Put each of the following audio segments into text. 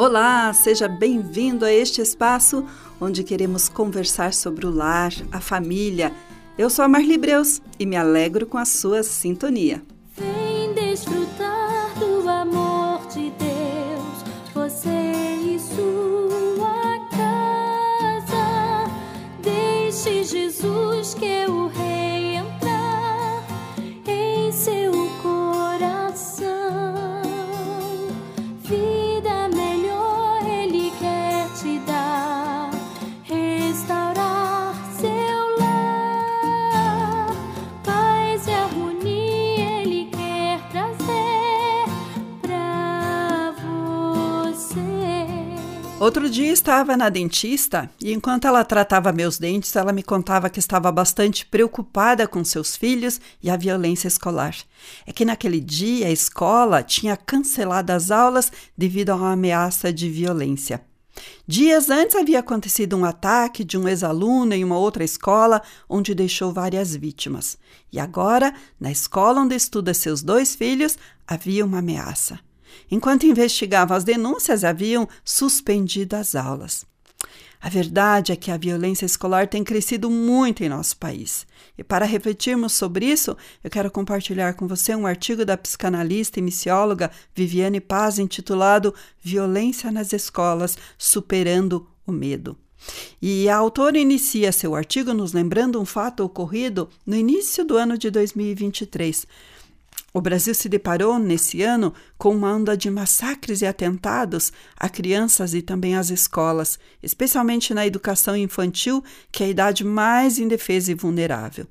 Olá, seja bem-vindo a este espaço onde queremos conversar sobre o lar, a família. Eu sou a Marli Breus e me alegro com a sua sintonia. Vem desfrutar do amor de Deus, você e sua casa. Deixe Jesus que o dia estava na dentista e enquanto ela tratava meus dentes, ela me contava que estava bastante preocupada com seus filhos e a violência escolar. É que naquele dia a escola tinha cancelado as aulas devido a uma ameaça de violência. Dias antes havia acontecido um ataque de um ex-aluno em uma outra escola, onde deixou várias vítimas. E agora, na escola onde estuda seus dois filhos, havia uma ameaça. Enquanto investigavam as denúncias, haviam suspendido as aulas. A verdade é que a violência escolar tem crescido muito em nosso país. E para refletirmos sobre isso, eu quero compartilhar com você um artigo da psicanalista e missióloga Viviane Paz intitulado Violência nas Escolas Superando o Medo. E a autora inicia seu artigo nos lembrando um fato ocorrido no início do ano de 2023. O Brasil se deparou nesse ano com uma onda de massacres e atentados a crianças e também às escolas, especialmente na educação infantil, que é a idade mais indefesa e vulnerável.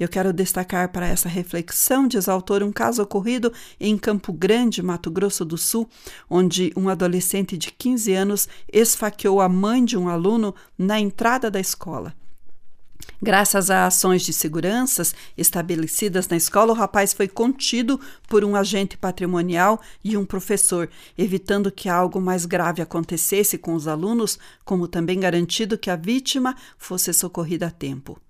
Eu quero destacar para essa reflexão, diz a autor, um caso ocorrido em Campo Grande, Mato Grosso do Sul, onde um adolescente de 15 anos esfaqueou a mãe de um aluno na entrada da escola. Graças a ações de seguranças estabelecidas na escola, o rapaz foi contido por um agente patrimonial e um professor, evitando que algo mais grave acontecesse com os alunos, como também garantido que a vítima fosse socorrida a tempo.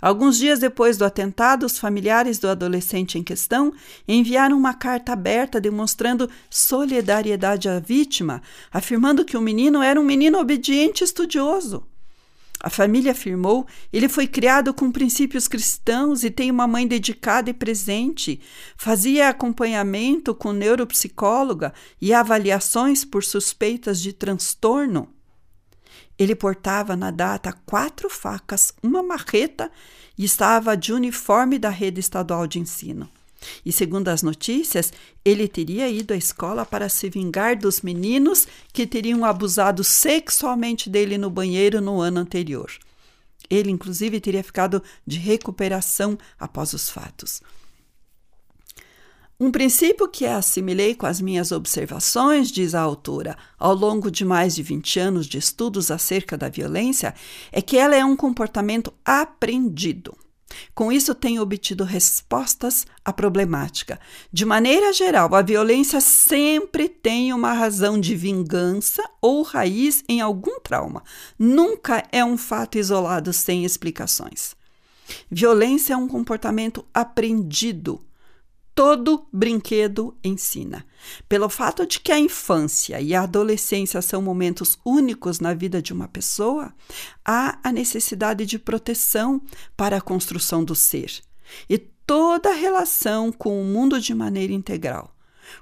Alguns dias depois do atentado, os familiares do adolescente em questão enviaram uma carta aberta demonstrando solidariedade à vítima, afirmando que o menino era um menino obediente e estudioso. A família afirmou: ele foi criado com princípios cristãos e tem uma mãe dedicada e presente. Fazia acompanhamento com neuropsicóloga e avaliações por suspeitas de transtorno. Ele portava na data quatro facas, uma marreta e estava de uniforme da rede estadual de ensino. E segundo as notícias, ele teria ido à escola para se vingar dos meninos que teriam abusado sexualmente dele no banheiro no ano anterior. Ele, inclusive, teria ficado de recuperação após os fatos. Um princípio que assimilei com as minhas observações, diz a autora, ao longo de mais de 20 anos de estudos acerca da violência, é que ela é um comportamento aprendido. Com isso, tenho obtido respostas à problemática. De maneira geral, a violência sempre tem uma razão de vingança ou raiz em algum trauma. Nunca é um fato isolado sem explicações. Violência é um comportamento aprendido todo brinquedo ensina. Pelo fato de que a infância e a adolescência são momentos únicos na vida de uma pessoa, há a necessidade de proteção para a construção do ser e toda a relação com o mundo de maneira integral.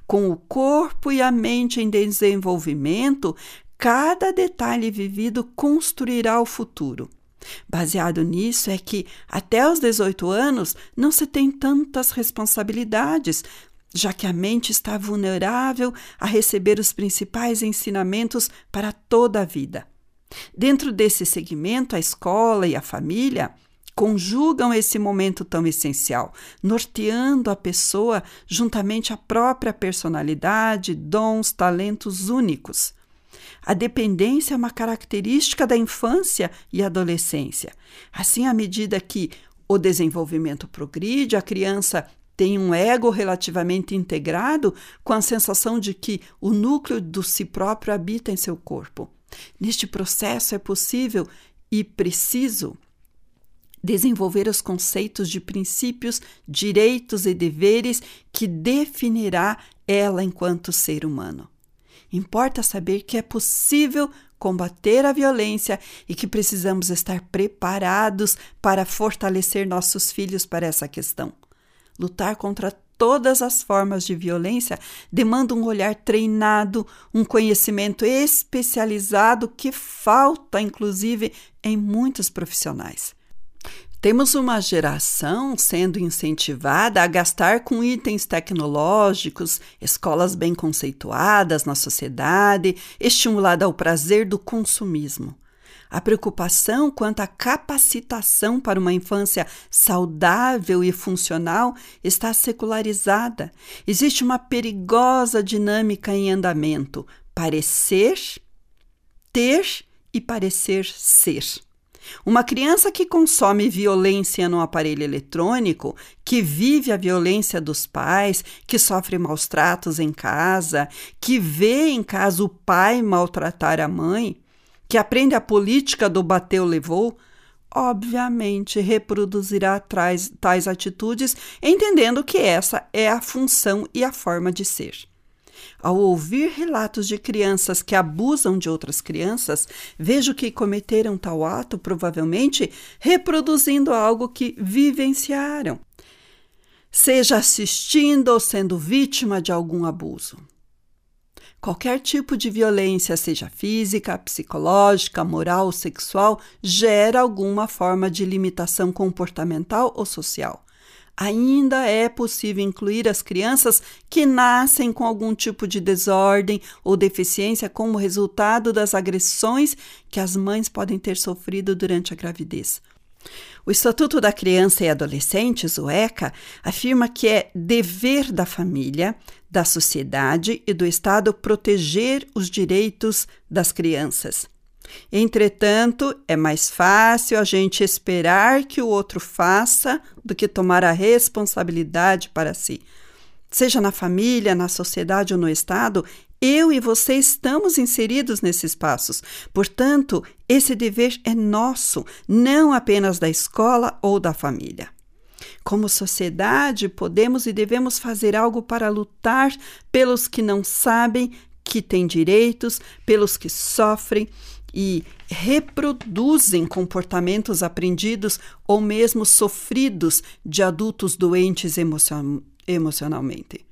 Com o corpo e a mente em desenvolvimento, cada detalhe vivido construirá o futuro. Baseado nisso é que até os 18 anos não se tem tantas responsabilidades, já que a mente está vulnerável a receber os principais ensinamentos para toda a vida. Dentro desse segmento, a escola e a família conjugam esse momento tão essencial, norteando a pessoa juntamente à própria personalidade, dons, talentos únicos. A dependência é uma característica da infância e adolescência. Assim, à medida que o desenvolvimento progride, a criança tem um ego relativamente integrado, com a sensação de que o núcleo do si próprio habita em seu corpo. Neste processo é possível e preciso desenvolver os conceitos de princípios, direitos e deveres que definirá ela enquanto ser humano. Importa saber que é possível combater a violência e que precisamos estar preparados para fortalecer nossos filhos para essa questão. Lutar contra todas as formas de violência demanda um olhar treinado, um conhecimento especializado que falta, inclusive, em muitos profissionais. Temos uma geração sendo incentivada a gastar com itens tecnológicos, escolas bem conceituadas na sociedade, estimulada ao prazer do consumismo. A preocupação quanto à capacitação para uma infância saudável e funcional está secularizada. Existe uma perigosa dinâmica em andamento: parecer, ter e parecer ser. Uma criança que consome violência no aparelho eletrônico, que vive a violência dos pais, que sofre maus tratos em casa, que vê em casa o pai maltratar a mãe, que aprende a política do bateu levou, obviamente reproduzirá tais, tais atitudes, entendendo que essa é a função e a forma de ser. Ao ouvir relatos de crianças que abusam de outras crianças, vejo que cometeram tal ato provavelmente reproduzindo algo que vivenciaram, seja assistindo ou sendo vítima de algum abuso. Qualquer tipo de violência, seja física, psicológica, moral ou sexual, gera alguma forma de limitação comportamental ou social ainda é possível incluir as crianças que nascem com algum tipo de desordem ou deficiência como resultado das agressões que as mães podem ter sofrido durante a gravidez. O Estatuto da Criança e Adolescentes, o ECA, afirma que é dever da família, da sociedade e do Estado proteger os direitos das crianças. Entretanto, é mais fácil a gente esperar que o outro faça do que tomar a responsabilidade para si. Seja na família, na sociedade ou no Estado, eu e você estamos inseridos nesses passos. Portanto, esse dever é nosso, não apenas da escola ou da família. Como sociedade, podemos e devemos fazer algo para lutar pelos que não sabem que têm direitos, pelos que sofrem, e reproduzem comportamentos aprendidos ou mesmo sofridos de adultos doentes emocion emocionalmente.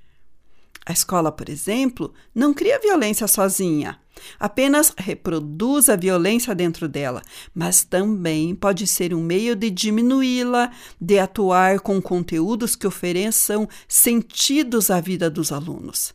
A escola, por exemplo, não cria violência sozinha, apenas reproduz a violência dentro dela, mas também pode ser um meio de diminuí-la, de atuar com conteúdos que ofereçam sentidos à vida dos alunos.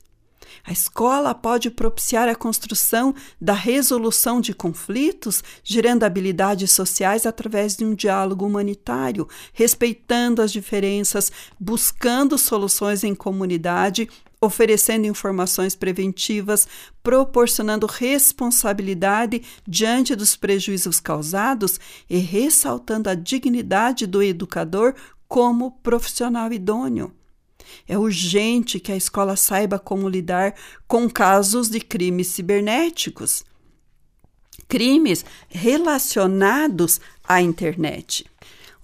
A escola pode propiciar a construção da resolução de conflitos, gerando habilidades sociais através de um diálogo humanitário, respeitando as diferenças, buscando soluções em comunidade oferecendo informações preventivas, proporcionando responsabilidade diante dos prejuízos causados e ressaltando a dignidade do educador como profissional idôneo. É urgente que a escola saiba como lidar com casos de crimes cibernéticos, crimes relacionados à internet.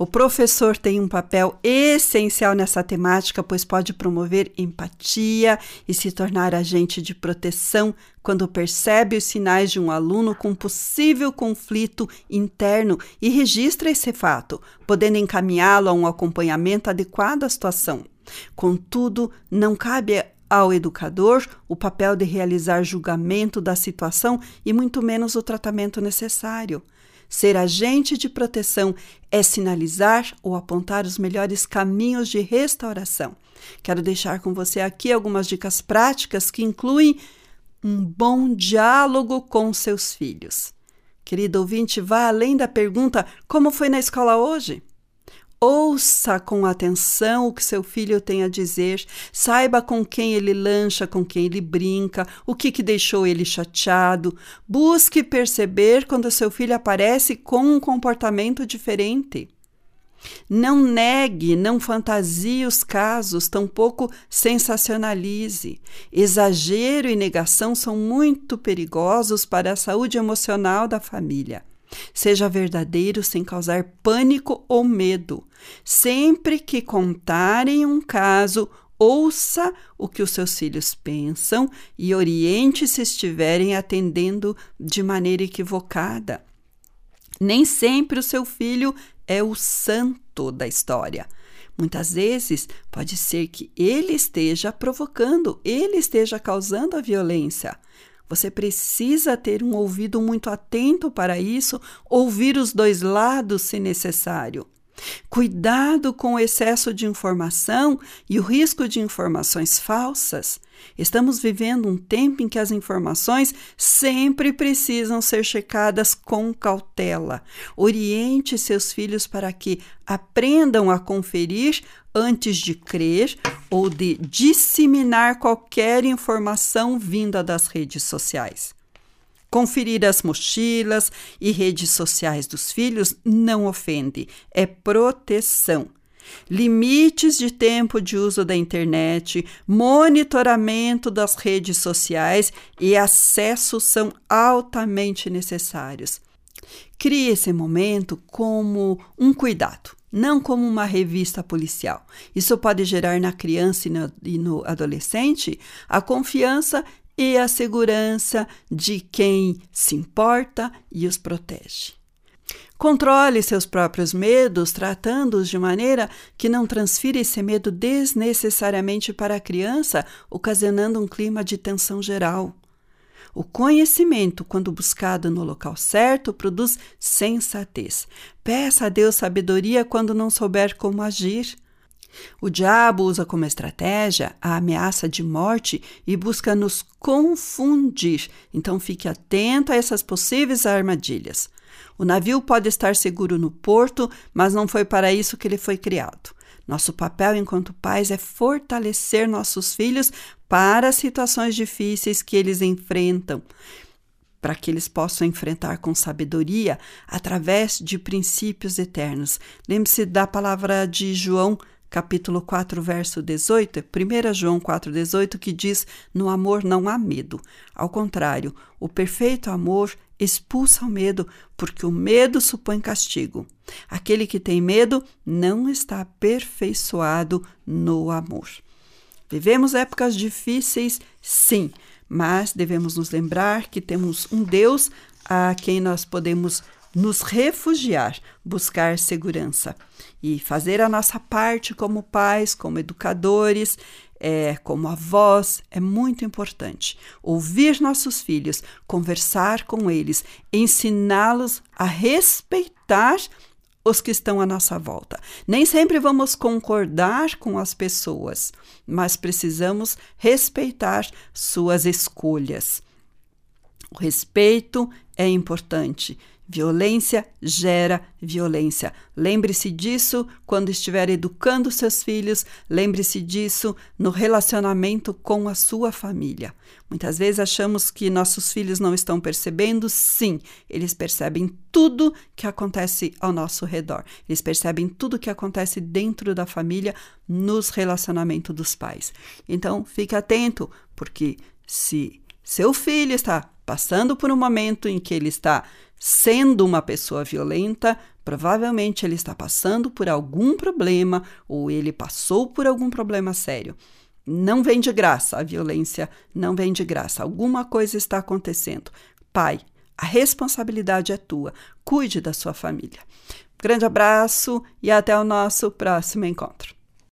O professor tem um papel essencial nessa temática, pois pode promover empatia e se tornar agente de proteção quando percebe os sinais de um aluno com possível conflito interno e registra esse fato, podendo encaminhá-lo a um acompanhamento adequado à situação. Contudo, não cabe ao educador o papel de realizar julgamento da situação e muito menos o tratamento necessário. Ser agente de proteção é sinalizar ou apontar os melhores caminhos de restauração. Quero deixar com você aqui algumas dicas práticas que incluem um bom diálogo com seus filhos. Querido ouvinte, vá além da pergunta: como foi na escola hoje? Ouça com atenção o que seu filho tem a dizer, saiba com quem ele lancha, com quem ele brinca, o que, que deixou ele chateado. Busque perceber quando seu filho aparece com um comportamento diferente. Não negue, não fantasie os casos, tampouco sensacionalize. Exagero e negação são muito perigosos para a saúde emocional da família. Seja verdadeiro sem causar pânico ou medo. Sempre que contarem um caso, ouça o que os seus filhos pensam e oriente se estiverem atendendo de maneira equivocada. Nem sempre o seu filho é o santo da história. Muitas vezes pode ser que ele esteja provocando, ele esteja causando a violência. Você precisa ter um ouvido muito atento para isso, ouvir os dois lados se necessário. Cuidado com o excesso de informação e o risco de informações falsas. Estamos vivendo um tempo em que as informações sempre precisam ser checadas com cautela. Oriente seus filhos para que aprendam a conferir antes de crer ou de disseminar qualquer informação vinda das redes sociais. Conferir as mochilas e redes sociais dos filhos não ofende, é proteção. Limites de tempo de uso da internet, monitoramento das redes sociais e acesso são altamente necessários. Crie esse momento como um cuidado, não como uma revista policial. Isso pode gerar na criança e no, e no adolescente a confiança e a segurança de quem se importa e os protege. Controle seus próprios medos, tratando-os de maneira que não transfira esse medo desnecessariamente para a criança, ocasionando um clima de tensão geral. O conhecimento, quando buscado no local certo, produz sensatez. Peça a Deus sabedoria quando não souber como agir. O diabo usa como estratégia a ameaça de morte e busca nos confundir, então fique atento a essas possíveis armadilhas. O navio pode estar seguro no porto, mas não foi para isso que ele foi criado. Nosso papel enquanto pais é fortalecer nossos filhos para as situações difíceis que eles enfrentam, para que eles possam enfrentar com sabedoria através de princípios eternos. Lembre-se da palavra de João capítulo 4, verso 18, 1 João 4, 18, que diz: No amor não há medo. Ao contrário, o perfeito amor expulsa o medo, porque o medo supõe castigo. Aquele que tem medo não está aperfeiçoado no amor. Vivemos épocas difíceis, sim, mas devemos nos lembrar que temos um Deus a quem nós podemos nos refugiar, buscar segurança e fazer a nossa parte como pais, como educadores, é, como avós, é muito importante. Ouvir nossos filhos, conversar com eles, ensiná-los a respeitar os que estão à nossa volta. Nem sempre vamos concordar com as pessoas, mas precisamos respeitar suas escolhas. O respeito é importante Violência gera violência. Lembre-se disso quando estiver educando seus filhos, lembre-se disso no relacionamento com a sua família. Muitas vezes achamos que nossos filhos não estão percebendo, sim, eles percebem tudo que acontece ao nosso redor. Eles percebem tudo que acontece dentro da família, nos relacionamentos dos pais. Então, fique atento, porque se seu filho está passando por um momento em que ele está sendo uma pessoa violenta, provavelmente ele está passando por algum problema ou ele passou por algum problema sério. Não vem de graça, a violência não vem de graça. Alguma coisa está acontecendo. Pai, a responsabilidade é tua. Cuide da sua família. Grande abraço e até o nosso próximo encontro.